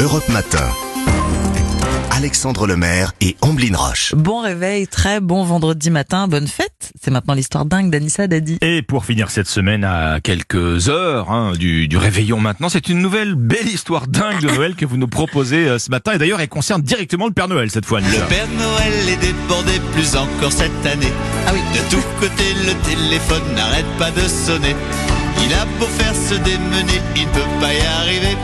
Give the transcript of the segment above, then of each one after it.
Europe Matin. Alexandre Lemaire et Amblin Roche. Bon réveil, très bon vendredi matin, bonne fête. C'est maintenant l'histoire dingue d'Anissa Dadi. Et pour finir cette semaine à quelques heures hein, du, du réveillon maintenant, c'est une nouvelle belle histoire dingue de Noël que vous nous proposez euh, ce matin. Et d'ailleurs, elle concerne directement le Père Noël cette fois. Le Père Noël est débordé plus encore cette année. Ah oui. De tous côtés, le téléphone n'arrête pas de sonner. Il a beau faire se démener, il ne peut pas y arriver.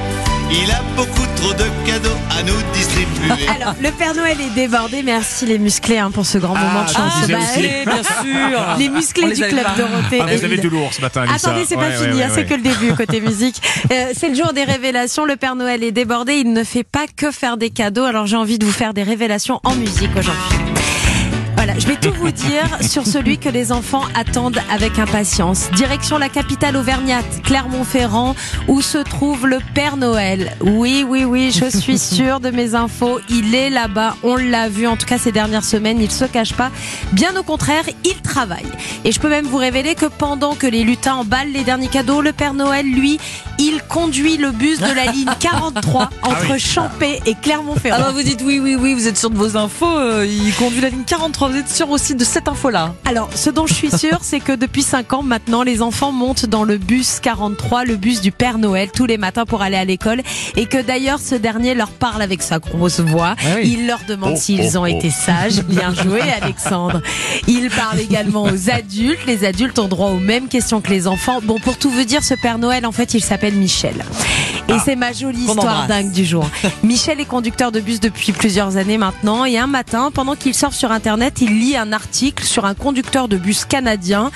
Il a beaucoup trop de cadeaux à nous distribuer. Alors, le Père Noël est débordé. Merci les musclés hein, pour ce grand moment de je chance. disais Bah, bien sûr. Les musclés du club pas. Dorothée. Ah, vous avez du lourd ce matin. Attendez, c'est Ouais, pas ouais, fini, ouais, hein, c'est que le début côté musique. Euh, c'est le jour des révélations. Le Père Noël est débordé. Il ne fait pas que faire des cadeaux. Alors j'ai envie de vous faire des révélations en musique aujourd'hui. Voilà, je vais tout vous dire sur celui que les enfants attendent avec impatience. Direction la capitale auvergnate, Clermont-Ferrand, où se trouve le Père Noël. Oui, oui, oui, je suis sûre de mes infos. Il est là-bas, on l'a vu en tout cas ces dernières semaines, il se cache pas. Bien au contraire, il travaille. Et je peux même vous révéler que pendant que les lutins emballent les derniers cadeaux, le Père Noël, lui, il conduit le bus de la ligne 43 entre Champé et Ah Clermont-Ferrand. bah vous dites oui, oui, oui, vous êtes sûr de vos infos. euh, il conduit la ligne 43, vous êtes sûr aussi de cette info-là Alors, ce dont je suis sûre, c'est que depuis 5 ans maintenant, les enfants montent dans le bus 43, le bus du Père Noël, tous les matins pour aller à l'école. Et que d'ailleurs, ce dernier leur parle avec sa grosse voix. Ah oui. Il leur demande Oh, s'ils oh, ont oh. été sages. Bien joué, Alexandre. Il parle également aux adultes. Les adultes ont droit aux mêmes questions que les enfants. Bon, pour tout vous dire, ce Père Noël, en fait, il s'appelle Michel. Et c'est ma jolie histoire dingue du jour. Michel est conducteur de bus depuis plusieurs années maintenant et un matin, pendant qu'il surfe sur internet, il lit un article sur un conducteur de bus canadien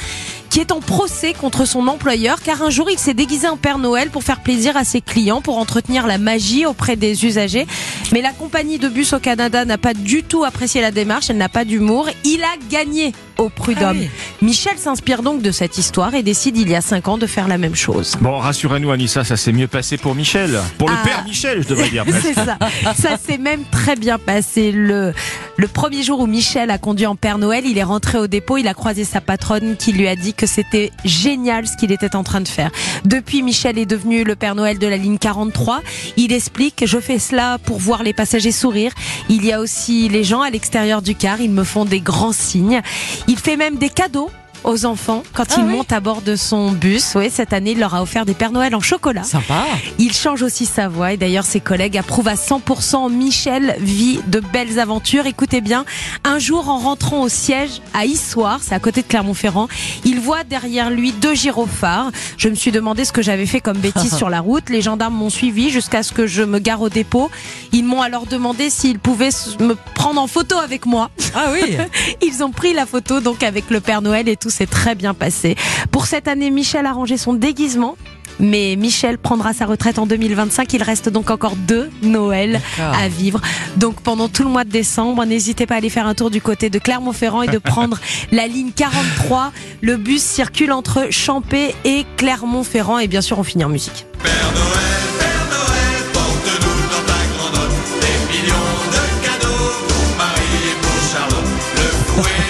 qui est en procès contre son employeur car un jour il s'est déguisé en Père Noël pour faire plaisir à ses clients, pour entretenir la magie auprès des usagers. Mais la compagnie de bus au Canada n'a pas du tout apprécié la démarche, elle n'a pas d'humour. Il a gagné au prud'homme. Ah oui. Michel s'inspire donc de cette histoire et décide il y a cinq ans de faire la même chose. Bon, rassurez-nous, Anissa, ça s'est mieux passé pour Michel. Pour le Ah. Père Michel, je devrais dire. C'est ça. Ça s'est même très bien passé. Le, le premier jour où Michel a conduit en Père Noël, il est rentré au dépôt, il a croisé sa patronne qui lui a dit que c'était génial ce qu'il était en train de faire. Depuis, Michel est devenu le Père Noël de la ligne 43. Il explique, je fais cela pour voir les passagers sourire. Il y a aussi les gens à l'extérieur du car, ils me font des grands signes. Il fait même des cadeaux aux enfants quand Ah ils oui. montent à bord de son bus. Oui, cette année, il leur a offert des Pères Noël en chocolat. Sympa. Il change aussi sa voix et d'ailleurs ses collègues approuvent à 100%. Michel vit de belles aventures. Écoutez bien, un jour en rentrant au siège à Issoire, c'est à côté de Clermont-Ferrand, il voit derrière lui deux gyrophares. Je me suis demandé ce que j'avais fait comme bêtise sur la route. Les gendarmes m'ont suivi jusqu'à ce que je me gare au dépôt. Ils m'ont alors demandé s'ils pouvaient me prendre en photo avec moi. Ah oui. Ils ont pris la photo donc avec le Père Noël et tout s'est très bien passé. Pour cette année, Michel a rangé son déguisement. Mais Michel prendra sa retraite en 2025. Il reste donc encore deux Noël à vivre. Donc pendant tout le mois de décembre, n'hésitez pas à aller faire un tour du côté de Clermont-Ferrand et de prendre la ligne 43. Le bus circule entre Champé et Clermont-Ferrand. Et bien sûr, on finit en musique. Père Noël, Père Noël, porte-nous dans ta grande note des millions de cadeaux pour Marie et pour Charlotte. Le fouet,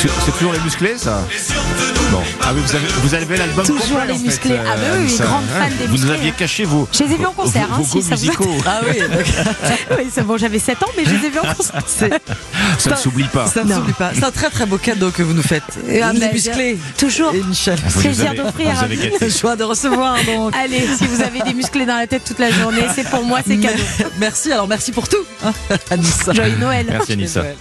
C'est toujours les musclés, ça Et Bon. Ah oui, vous avez, vous avez l'album Toujours complet, les en fait, musclés. Ah bah oui, oui, Anissa. grande fan des Vous musclés, nous aviez hein. caché vos, Je les ai vus en concert, vos, hein, vos si ça vous musicaux. Ah oui, Oui, c'est bon, j'avais 7 ans, mais je les ai vus en concert. Ça ne s'oublie pas. ça ne Non. s'oublie pas. C'est un très très beau cadeau que vous nous faites. Ah, les musclés. Toujours. Et Michel. Vous les Plaisir d'offrir vous. Le choix de recevoir donc. Allez, si vous avez des musclés dans la tête toute la journée, c'est pour moi, c'est cadeau. Merci, alors merci pour tout. hein, Anissa. Joyeux Noël. Merci, Anissa. Noël.